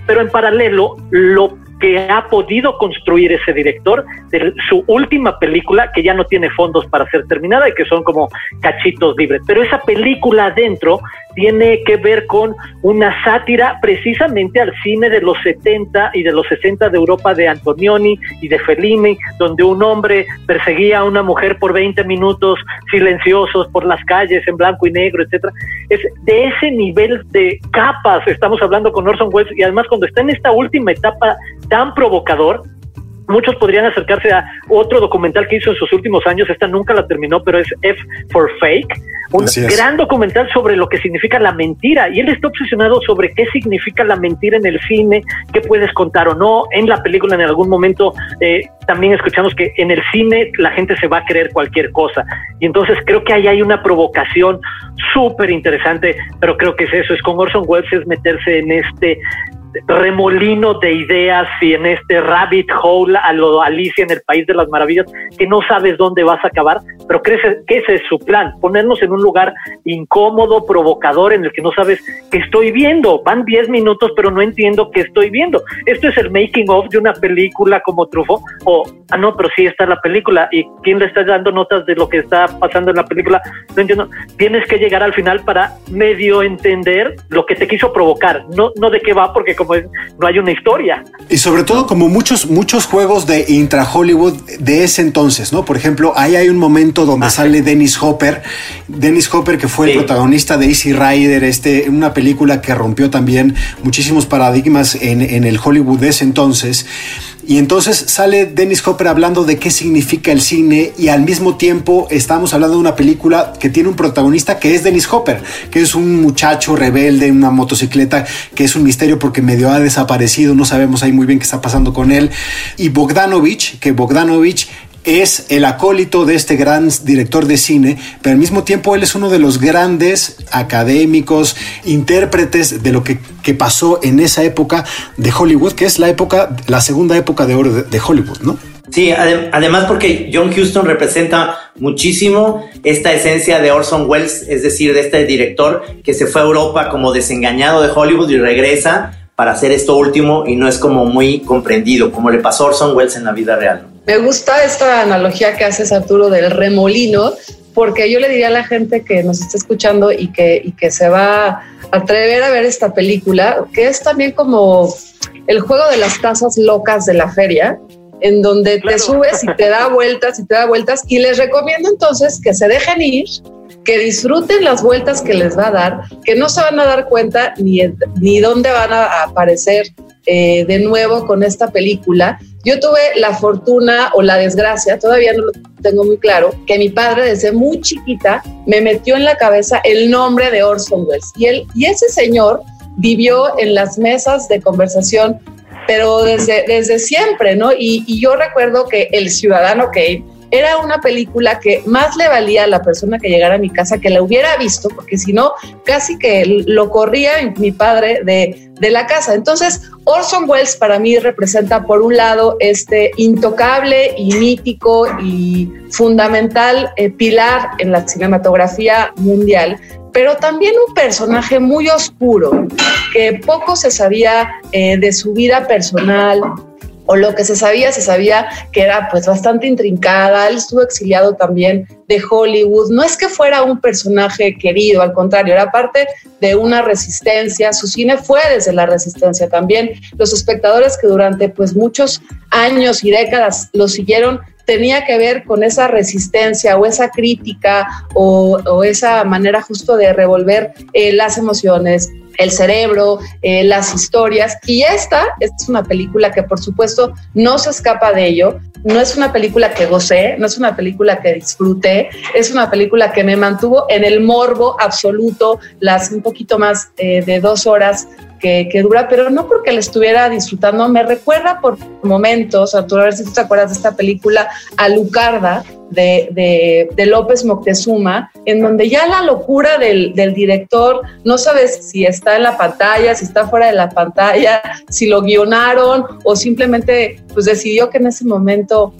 Pero en paralelo, lo que ha podido construir ese director de su última película, que ya no tiene fondos para ser terminada y que son como cachitos libres. Pero esa película adentro tiene que ver con una sátira precisamente al cine de los 70 y de los 60 de Europa de Antonioni y de Fellini, donde un hombre perseguía a una mujer por 20 minutos silenciosos por las calles en blanco y negro, etcétera. Es de ese nivel de capas estamos hablando con Orson Welles y además cuando está en esta última etapa tan provocador, muchos podrían acercarse a otro documental que hizo en sus últimos años, esta nunca la terminó, pero es F for Fake, un gran documental sobre lo que significa la mentira. Y él está obsesionado sobre qué significa la mentira en el cine, qué puedes contar o no. En la película, en algún momento, eh, también escuchamos que en el cine la gente se va a creer cualquier cosa. Y entonces creo que ahí hay una provocación súper interesante, pero creo que es eso, es con Orson Welles, es meterse en este remolino de ideas y en este rabbit hole a lo Alicia en el País de las Maravillas, que no sabes dónde vas a acabar, pero crees que ese es su plan, ponernos en un lugar incómodo, provocador, en el que no sabes qué estoy viendo. Van 10 minutos, pero no entiendo qué estoy viendo. Esto es el making of de una película como Trufo, o, ah, no, pero sí está la película, y quién le está dando notas de lo que está pasando en la película, no entiendo. Tienes que llegar al final para medio entender lo que te quiso provocar, no, no de qué va, porque como no hay una historia. Y sobre todo como muchos, muchos juegos de intra Hollywood de ese entonces, ¿no? Por ejemplo, ahí hay un momento donde ah, sale Dennis Hopper, Dennis Hopper que fue el protagonista de Easy Rider, este, una película que rompió también muchísimos paradigmas en, en el Hollywood de ese entonces. Y entonces sale Dennis Hopper hablando de qué significa el cine y al mismo tiempo estamos hablando de una película que tiene un protagonista que es Dennis Hopper, que es un muchacho rebelde en una motocicleta, que es un misterio porque medio ha desaparecido, no sabemos ahí muy bien qué está pasando con él. Y Bogdanovich, que Bogdanovich es el acólito de este gran director de cine, pero al mismo tiempo él es uno de los grandes académicos, intérpretes de lo que, pasó en esa época de Hollywood, que es la época, la segunda época de oro de, Hollywood, ¿no? Sí, adem- además porque John Huston representa muchísimo esta esencia de Orson Welles, es decir, de este director que se fue a Europa como desengañado de Hollywood y regresa para hacer esto último y no es como muy comprendido, como le pasó a Orson Welles en la vida real. Me gusta esta analogía que haces, Arturo, del remolino, porque yo le diría a la gente que nos está escuchando y que, y que se va a atrever a ver esta película, que es también como el juego de las tazas locas de la feria, en donde te subes y te da vueltas y te da vueltas. Y les recomiendo entonces que se dejen ir, que disfruten las vueltas que les va a dar, que no se van a dar cuenta ni, ni dónde van a aparecer eh, de nuevo con esta película. Yo tuve la fortuna o la desgracia, todavía no lo tengo muy claro, que mi padre desde muy chiquita me metió en la cabeza el nombre de Orson Welles. Y, él, y ese señor vivió en las mesas de conversación, pero desde, desde siempre, ¿no? Y, y yo recuerdo que El Ciudadano Kane era una película que más le valía a la persona que llegara a mi casa que la hubiera visto, porque si no, casi que lo corría mi padre de, de la casa. Entonces, Orson Welles para mí representa, por un lado, este intocable y mítico y fundamental eh, pilar en la cinematografía mundial, pero también un personaje muy oscuro, que poco se sabía eh, de su vida personal, o lo que se sabía, se sabía que era pues bastante intrincada, él estuvo exiliado también de Hollywood, no es que fuera un personaje querido, al contrario, era parte de una resistencia, su cine fue desde la resistencia también, los espectadores que durante pues muchos años y décadas lo siguieron tenía que ver con esa resistencia o esa crítica o, esa manera justo de revolver eh, las emociones, el cerebro, eh, las historias. Y esta, es una película que por supuesto no se escapa de ello. No es una película que gocé, no es una película que disfruté, es una película que me mantuvo en el morbo absoluto las un poquito más eh, de dos horas que, que, dura, pero no porque la estuviera disfrutando, me recuerda por momentos, Arturo, a ver si tú te acuerdas de esta película, a Lucarda, de, de, de, López Moctezuma, en donde ya la locura del, del, director, no sabes si está en la pantalla, si está fuera de la pantalla, si lo guionaron o simplemente pues decidió que en ese momento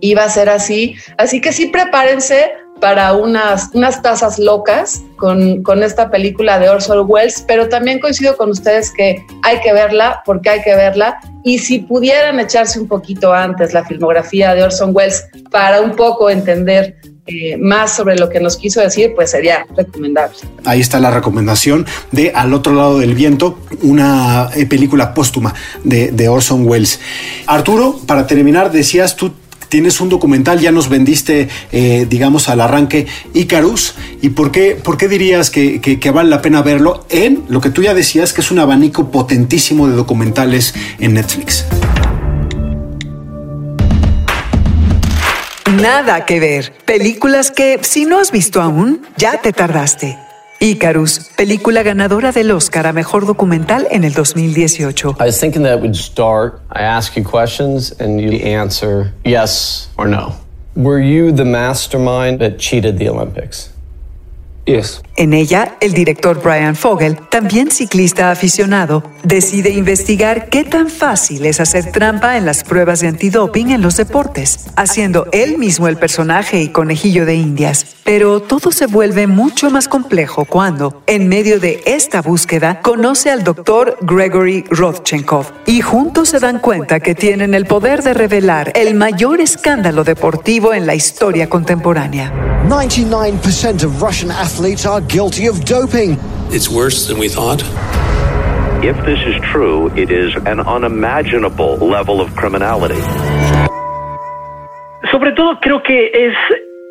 iba a ser así. Así que sí, prepárense para unas, unas tazas locas con, con, esta película de Orson Welles, pero también coincido con ustedes que hay que verla porque hay que verla y si pudieran echarse un poquito antes la filmografía de Orson Welles para un poco entender eh, más sobre lo que nos quiso decir, pues sería recomendable. Ahí está la recomendación de Al otro lado del viento, una eh, película póstuma de, de Orson Welles. Arturo, para terminar, decías tú tienes un documental, ya nos vendiste, eh, digamos, al arranque Icarus. ¿Y por qué, por qué dirías que, que, que, vale la pena verlo en lo que tú ya decías, que es un abanico potentísimo de documentales en Netflix? Nada que ver. Películas que, si no has visto aún, ya te tardaste. Icarus, película ganadora del Oscar a Mejor Documental en el 2018. I was thinking that would start, I ask you questions and you answer yes or no. Were you the mastermind that cheated the Olympics? En ella, el director Brian Fogel, también ciclista aficionado, decide investigar qué tan fácil es hacer trampa en las pruebas de antidoping en los deportes, haciendo él mismo el personaje y conejillo de indias. Pero todo se vuelve mucho más complejo cuando, en medio de esta búsqueda, conoce al doctor Gregory Rodchenkov y juntos se dan cuenta que tienen el poder de revelar el mayor escándalo deportivo en la historia contemporánea. 99% of Russian athletes are guilty of doping. It's worse than we thought. If this is true, it is an unimaginable level of criminality. Sobre todo creo que es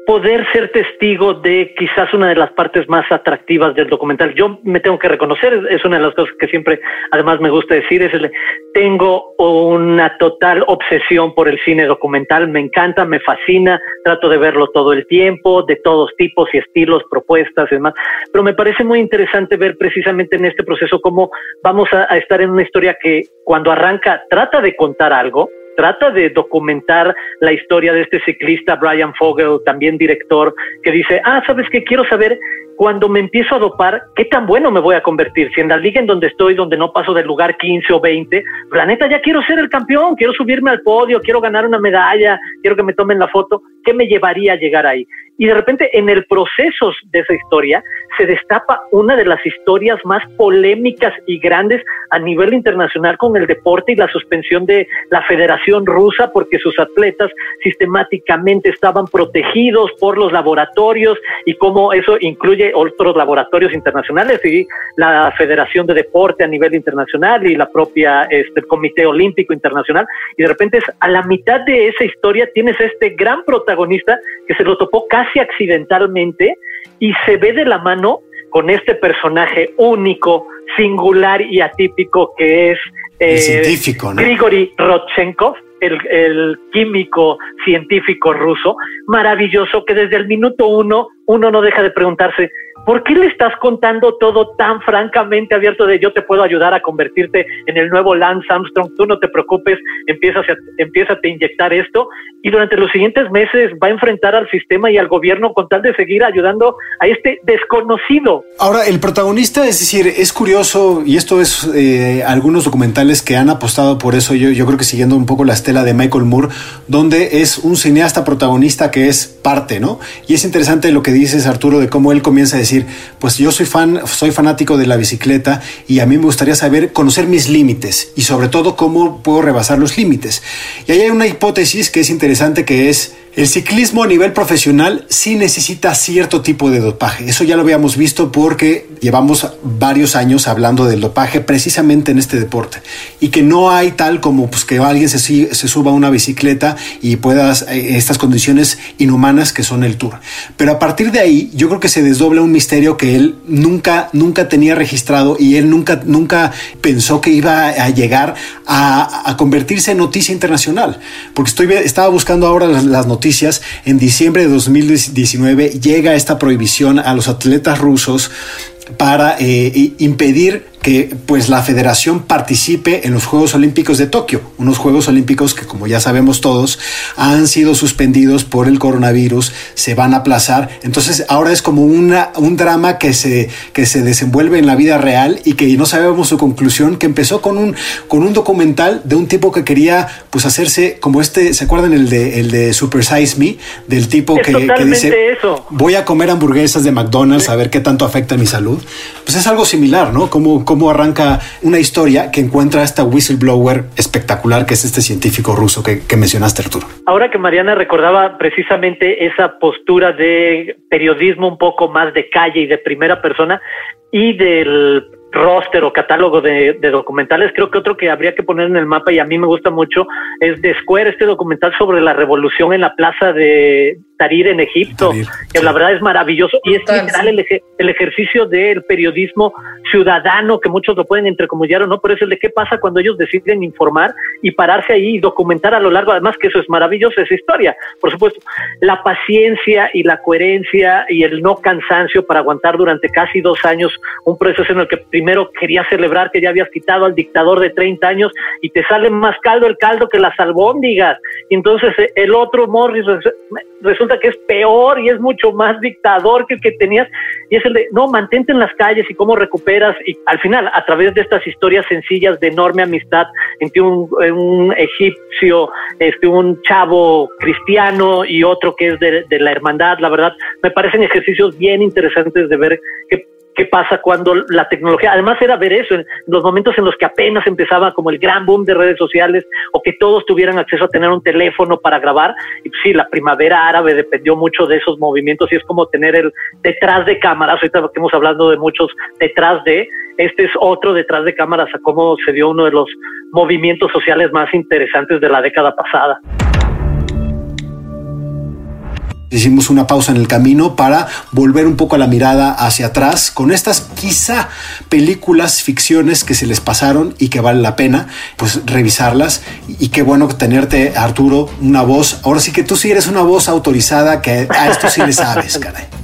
poder ser testigo de quizás una de las partes más atractivas del documental. Yo me tengo que reconocer, es una de las cosas que siempre además me gusta decir, es el, tengo una total obsesión por el cine documental, me encanta, me fascina, trato de verlo todo el tiempo, de todos tipos y estilos, propuestas y demás, pero me parece muy interesante ver precisamente en este proceso cómo vamos a, a estar en una historia que cuando arranca trata de contar algo, trata de documentar la historia de este ciclista Brian Fogel, también director, que dice, ah, sabes que quiero saber cuando me empiezo a dopar, ¿qué tan bueno me voy a convertir? Si en la liga en donde estoy, donde no paso del lugar 15 o 20, la neta ya quiero ser el campeón, quiero subirme al podio, quiero ganar una medalla, quiero que me tomen la foto, ¿qué me llevaría a llegar ahí? Y de repente en el proceso de esa historia se destapa una de las historias más polémicas y grandes a nivel internacional con el deporte y la suspensión de la Federación Rusa porque sus atletas sistemáticamente estaban protegidos por los laboratorios y cómo eso incluye otros laboratorios internacionales y la Federación de Deporte a nivel internacional y la propia este, Comité Olímpico Internacional. Y de repente es a la mitad de esa historia tienes este gran protagonista que se lo topó casi accidentalmente y se ve de la mano con este personaje único, singular y atípico que es el científico, Grigory Rodchenkov, el, químico científico ruso, maravilloso, que desde el minuto uno uno no deja de preguntarse, ¿por qué le estás contando todo tan francamente abierto de yo te puedo ayudar a convertirte en el nuevo Lance Armstrong? Tú no te preocupes, empieza a, a inyectar esto y durante los siguientes meses va a enfrentar al sistema y al gobierno con tal de seguir ayudando a este desconocido. Ahora, el protagonista, es decir, es curioso y esto es eh, algunos documentales que han apostado por eso, yo, yo creo que siguiendo un poco la estela de Michael Moore, donde es un cineasta protagonista que es parte, ¿no? Y es interesante lo que dices, Arturo, de cómo él comienza a decir, pues yo soy fan, soy fanático de la bicicleta y a mí me gustaría saber, conocer mis límites y sobre todo cómo puedo rebasar los límites. Y ahí hay una hipótesis que es interesante que es el ciclismo a nivel profesional sí necesita cierto tipo de dopaje. Eso ya lo habíamos visto porque llevamos varios años hablando del dopaje precisamente en este deporte. Y que no hay tal como pues, que alguien se, se suba a una bicicleta y pueda eh, estas condiciones inhumanas que son el tour. Pero a partir de ahí yo creo que se desdobla un misterio que él nunca, nunca tenía registrado y él nunca, nunca pensó que iba a llegar a, a convertirse en noticia internacional. Porque estoy, estaba buscando ahora las, las noticias en diciembre de 2019 llega esta prohibición a los atletas rusos para eh, impedir que pues la federación participe en los Juegos Olímpicos de Tokio, unos Juegos Olímpicos que como ya sabemos todos han sido suspendidos por el coronavirus, se van a aplazar, entonces ahora es como una, un drama que se, que se desenvuelve en la vida real y que no sabemos su conclusión, que empezó con un, con un documental de un tipo que quería pues hacerse como este, ¿se acuerdan el de, el de Super Size Me? Del tipo que, que, dice, eso. voy a comer hamburguesas de McDonald's a ver qué tanto afecta a mi salud. Pues es algo similar, ¿no? Como, cómo arranca una historia que encuentra esta whistleblower espectacular que es este científico ruso que, que mencionaste, Arturo. Ahora que Mariana recordaba precisamente esa postura de periodismo un poco más de calle y de primera persona y del roster o catálogo de, de, documentales. Creo que otro que habría que poner en el mapa y a mí me gusta mucho es de Square, este documental sobre la revolución en la plaza de Tahrir en Egipto, que sí. la verdad es maravilloso y es literal el, el, ejercicio del periodismo ciudadano, que muchos lo pueden entrecomillar o no, pero es el de qué pasa cuando ellos deciden informar y pararse ahí y documentar a lo largo, además que eso es maravilloso, esa historia. Por supuesto, la paciencia y la coherencia y el no cansancio para aguantar durante casi dos años un proceso en el que primero querías celebrar que ya habías quitado al dictador de 30 años y te sale más caldo el caldo que las albóndigas. Y entonces eh, el otro Morris resulta que es peor y es mucho más dictador que el que tenías. Y es el de, no, mantente en las calles y cómo recuperas. Y al final, a través de estas historias sencillas de enorme amistad entre un, un egipcio, este, un chavo cristiano y otro que es de, de la hermandad, la verdad, me parecen ejercicios bien interesantes de ver que qué pasa cuando la tecnología, además era ver eso, en los momentos en los que apenas empezaba como el gran boom de redes sociales o que todos tuvieran acceso a tener un teléfono para grabar, y pues sí, la primavera árabe dependió mucho de esos movimientos y es como tener el detrás de cámaras, ahorita que hemos hablado de muchos detrás de, este es otro detrás de cámaras a cómo se dio uno de los movimientos sociales más interesantes de la década pasada. Hicimos una pausa en el camino para volver un poco a la mirada hacia atrás con estas quizá películas, ficciones que se les pasaron y que vale la pena pues revisarlas. Y qué bueno tenerte, Arturo, una voz. Ahora sí que tú sí eres una voz autorizada que a esto sí le sabes, caray.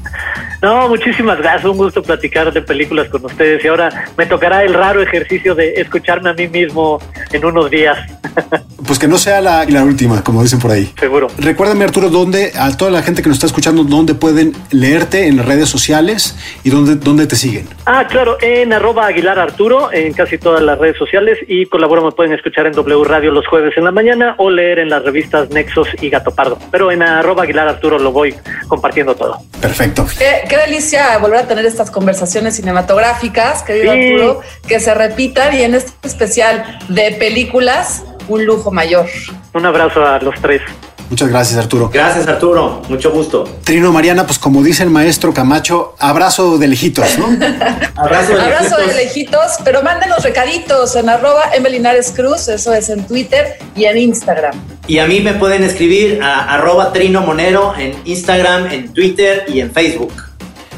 No, muchísimas gracias. Un gusto platicar de películas con ustedes. Y ahora me tocará el raro ejercicio de escucharme a mí mismo en unos días. Pues que no sea la, la última, como dicen por ahí. Seguro. Recuérdame, Arturo, dónde, a toda la gente que nos está escuchando, dónde pueden leerte en las redes sociales y dónde, dónde te siguen. Ah, claro, en arroba Aguilar Arturo, en casi todas las redes sociales y colaboro me pueden escuchar en W Radio los jueves en la mañana o leer en las revistas Nexos y Gato Pardo. Pero en arroba Aguilar Arturo lo voy compartiendo todo. Perfecto. Qué, qué delicia volver a tener estas conversaciones cinematográficas, querido Sí. Arturo, que se repitan y en este especial de películas, un lujo mayor. Un abrazo a los tres. Muchas gracias, Arturo. Gracias, Arturo. Mucho gusto. Trino, Mariana, pues como dice el maestro Camacho, abrazo de lejitos, ¿no? Abrazo de Abrazo lejitos. de lejitos, pero mándenos recaditos en arroba Emelinares Cruz, eso es en Twitter y en Instagram. Y a mí me pueden escribir a arroba Trino Monero en Instagram, en Twitter y en Facebook.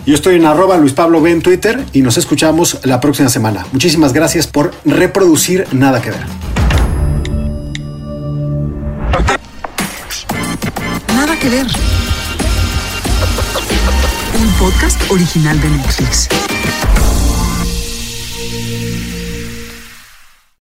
Yo estoy en arroba Luis Pablo B en Twitter y nos escuchamos la próxima semana. Muchísimas gracias por reproducir Nada que ver. Nada que ver. Un podcast original de Netflix.